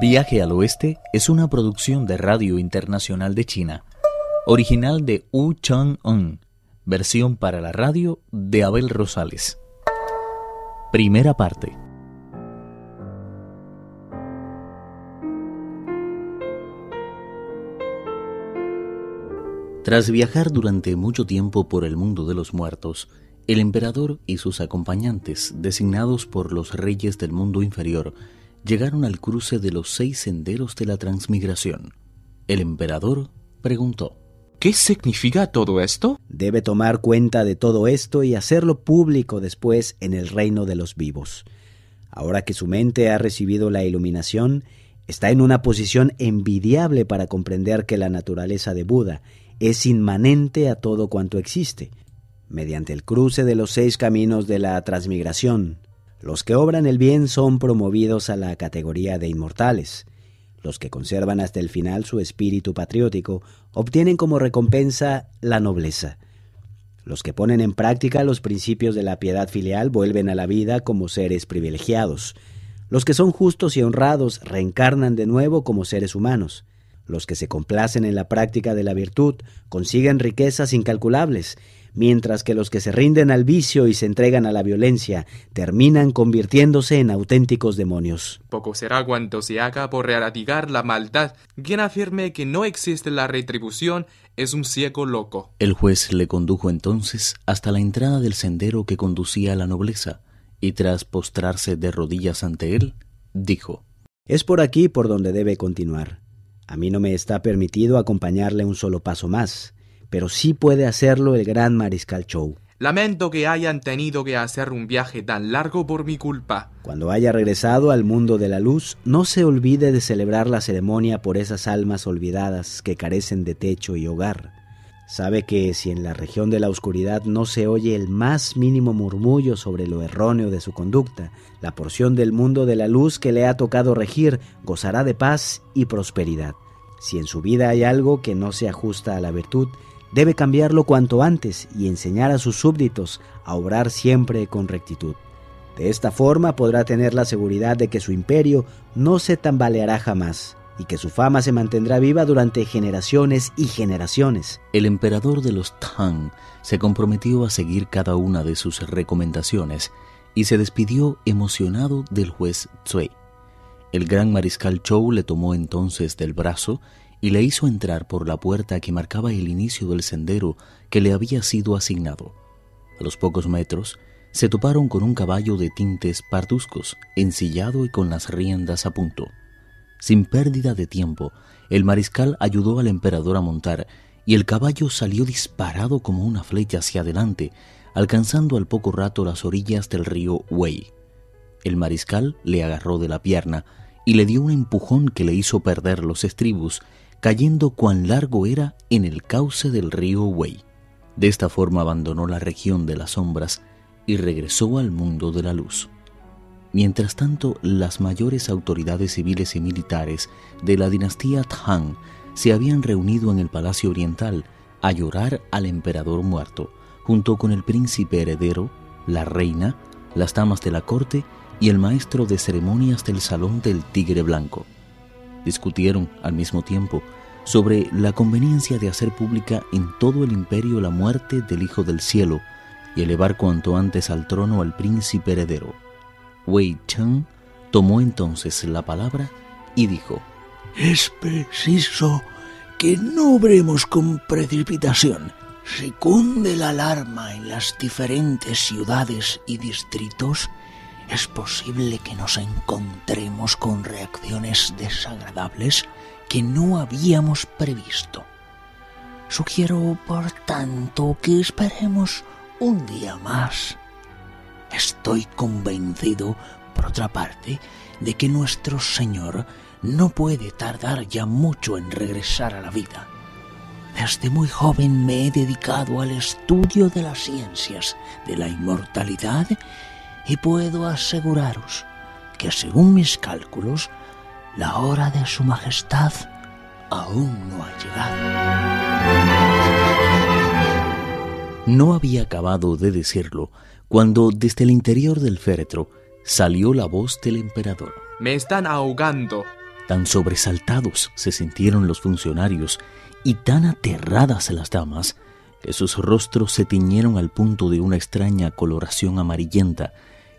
Viaje al Oeste es una producción de Radio Internacional de China, original de Wu Chang-un, versión para la radio de Abel Rosales. Primera parte. Tras viajar durante mucho tiempo por el mundo de los muertos, el emperador y sus acompañantes, designados por los reyes del mundo inferior, llegaron al cruce de los seis senderos de la transmigración. El emperador preguntó, ¿Qué significa todo esto? Debe tomar cuenta de todo esto y hacerlo público después en el reino de los vivos. Ahora que su mente ha recibido la iluminación, está en una posición envidiable para comprender que la naturaleza de Buda es inmanente a todo cuanto existe. Mediante el cruce de los seis caminos de la transmigración, los que obran el bien son promovidos a la categoría de inmortales. Los que conservan hasta el final su espíritu patriótico obtienen como recompensa la nobleza. Los que ponen en práctica los principios de la piedad filial vuelven a la vida como seres privilegiados. Los que son justos y honrados reencarnan de nuevo como seres humanos. Los que se complacen en la práctica de la virtud consiguen riquezas incalculables mientras que los que se rinden al vicio y se entregan a la violencia terminan convirtiéndose en auténticos demonios. Poco será cuanto se haga por erradicar la maldad. Quien afirme que no existe la retribución es un ciego loco. El juez le condujo entonces hasta la entrada del sendero que conducía a la nobleza, y tras postrarse de rodillas ante él, dijo Es por aquí por donde debe continuar. A mí no me está permitido acompañarle un solo paso más pero sí puede hacerlo el gran mariscal Chou. Lamento que hayan tenido que hacer un viaje tan largo por mi culpa. Cuando haya regresado al mundo de la luz, no se olvide de celebrar la ceremonia por esas almas olvidadas que carecen de techo y hogar. Sabe que si en la región de la oscuridad no se oye el más mínimo murmullo sobre lo erróneo de su conducta, la porción del mundo de la luz que le ha tocado regir gozará de paz y prosperidad. Si en su vida hay algo que no se ajusta a la virtud, debe cambiarlo cuanto antes y enseñar a sus súbditos a obrar siempre con rectitud. De esta forma podrá tener la seguridad de que su imperio no se tambaleará jamás y que su fama se mantendrá viva durante generaciones y generaciones. El emperador de los Tang se comprometió a seguir cada una de sus recomendaciones y se despidió emocionado del juez Tsui. El gran mariscal Chou le tomó entonces del brazo y le hizo entrar por la puerta que marcaba el inicio del sendero que le había sido asignado. A los pocos metros, se toparon con un caballo de tintes parduzcos, ensillado y con las riendas a punto. Sin pérdida de tiempo, el mariscal ayudó al emperador a montar y el caballo salió disparado como una flecha hacia adelante, alcanzando al poco rato las orillas del río Wei. El mariscal le agarró de la pierna y le dio un empujón que le hizo perder los estribos cayendo cuán largo era en el cauce del río Wei. De esta forma abandonó la región de las sombras y regresó al mundo de la luz. Mientras tanto, las mayores autoridades civiles y militares de la dinastía Tang se habían reunido en el Palacio Oriental a llorar al emperador muerto, junto con el príncipe heredero, la reina, las damas de la corte y el maestro de ceremonias del Salón del Tigre Blanco discutieron al mismo tiempo sobre la conveniencia de hacer pública en todo el imperio la muerte del Hijo del Cielo y elevar cuanto antes al trono al príncipe heredero. Wei Cheng tomó entonces la palabra y dijo, Es preciso que no obremos con precipitación. Se cunde la alarma en las diferentes ciudades y distritos es posible que nos encontremos con reacciones desagradables que no habíamos previsto. Sugiero, por tanto, que esperemos un día más. Estoy convencido, por otra parte, de que nuestro Señor no puede tardar ya mucho en regresar a la vida. Desde muy joven me he dedicado al estudio de las ciencias, de la inmortalidad y puedo aseguraros que según mis cálculos, la hora de su majestad aún no ha llegado. No había acabado de decirlo cuando desde el interior del féretro salió la voz del emperador. Me están ahogando. Tan sobresaltados se sintieron los funcionarios y tan aterradas las damas que sus rostros se tiñeron al punto de una extraña coloración amarillenta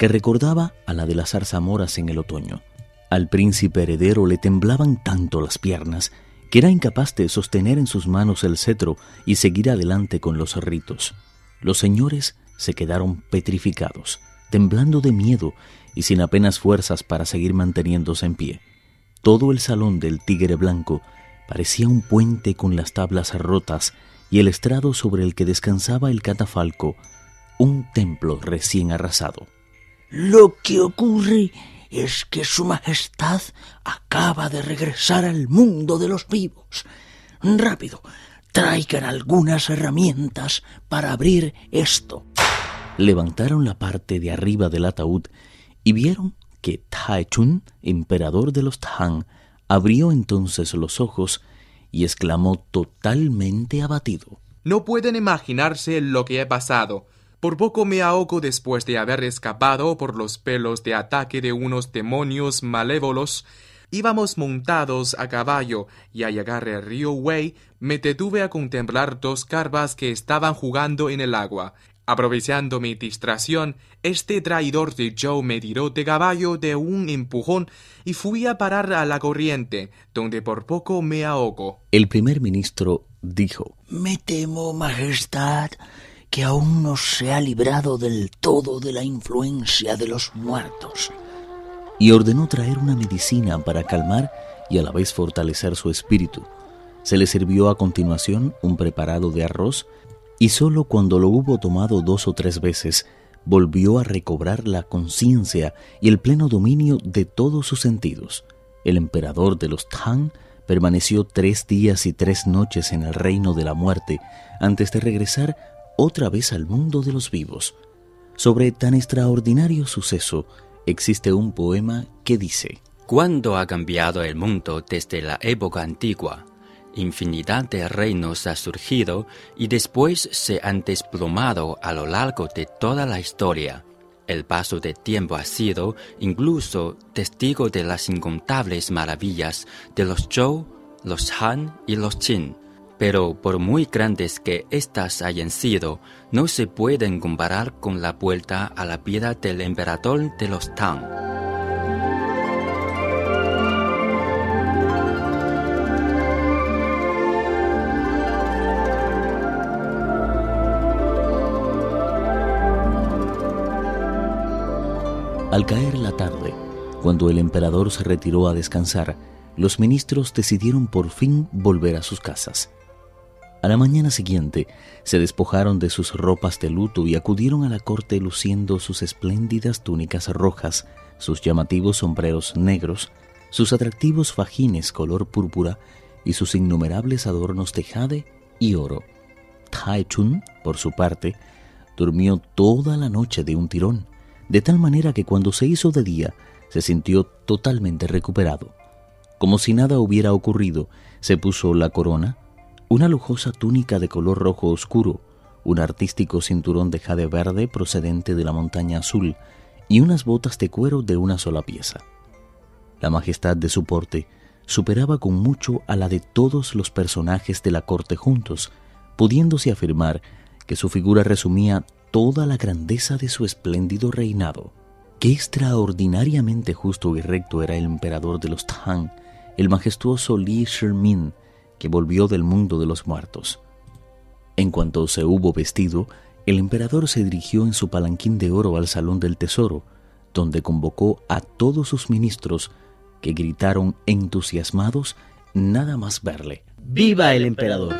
que recordaba a la de las zarzamoras en el otoño. Al príncipe heredero le temblaban tanto las piernas que era incapaz de sostener en sus manos el cetro y seguir adelante con los ritos. Los señores se quedaron petrificados, temblando de miedo y sin apenas fuerzas para seguir manteniéndose en pie. Todo el salón del Tigre Blanco parecía un puente con las tablas rotas y el estrado sobre el que descansaba el catafalco, un templo recién arrasado. Lo que ocurre es que Su Majestad acaba de regresar al mundo de los vivos. Rápido, traigan algunas herramientas para abrir esto. Levantaron la parte de arriba del ataúd y vieron que Chun, emperador de los Tang, abrió entonces los ojos y exclamó totalmente abatido. No pueden imaginarse lo que he pasado. Por poco me ahogo después de haber escapado por los pelos de ataque de unos demonios malévolos. Íbamos montados a caballo y al llegar al río Wei me detuve a contemplar dos carvas que estaban jugando en el agua. Aprovechando mi distracción, este traidor de Joe me tiró de caballo de un empujón y fui a parar a la corriente, donde por poco me ahogo. El primer ministro dijo Me temo, Majestad, que aún no se ha librado del todo de la influencia de los muertos. Y ordenó traer una medicina para calmar y a la vez fortalecer su espíritu. Se le sirvió a continuación un preparado de arroz y sólo cuando lo hubo tomado dos o tres veces volvió a recobrar la conciencia y el pleno dominio de todos sus sentidos. El emperador de los Tang permaneció tres días y tres noches en el reino de la muerte antes de regresar otra vez al mundo de los vivos. Sobre tan extraordinario suceso existe un poema que dice, ¿Cuándo ha cambiado el mundo desde la época antigua? Infinidad de reinos ha surgido y después se han desplomado a lo largo de toda la historia. El paso del tiempo ha sido incluso testigo de las incontables maravillas de los Zhou, los Han y los Qin. Pero por muy grandes que éstas hayan sido, no se pueden comparar con la vuelta a la vida del emperador de los Tang. Al caer la tarde, cuando el emperador se retiró a descansar, los ministros decidieron por fin volver a sus casas. A la mañana siguiente se despojaron de sus ropas de luto y acudieron a la corte luciendo sus espléndidas túnicas rojas, sus llamativos sombreros negros, sus atractivos fajines color púrpura y sus innumerables adornos de jade y oro. Tai Chun, por su parte, durmió toda la noche de un tirón de tal manera que cuando se hizo de día se sintió totalmente recuperado. Como si nada hubiera ocurrido, se puso la corona, una lujosa túnica de color rojo oscuro, un artístico cinturón de jade verde procedente de la montaña azul y unas botas de cuero de una sola pieza. La majestad de su porte superaba con mucho a la de todos los personajes de la corte juntos, pudiéndose afirmar que su figura resumía toda la grandeza de su espléndido reinado. Qué extraordinariamente justo y recto era el emperador de los Tang, el majestuoso Li Shimin, que volvió del mundo de los muertos. En cuanto se hubo vestido, el emperador se dirigió en su palanquín de oro al salón del tesoro, donde convocó a todos sus ministros, que gritaron entusiasmados nada más verle. ¡Viva el emperador!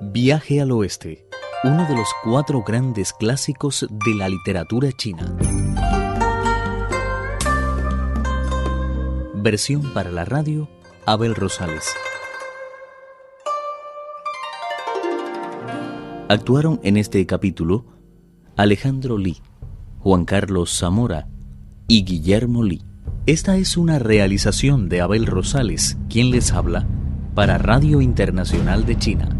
Viaje al oeste uno de los cuatro grandes clásicos de la literatura china. Versión para la radio, Abel Rosales. Actuaron en este capítulo Alejandro Lee, Juan Carlos Zamora y Guillermo Lee. Esta es una realización de Abel Rosales, quien les habla, para Radio Internacional de China.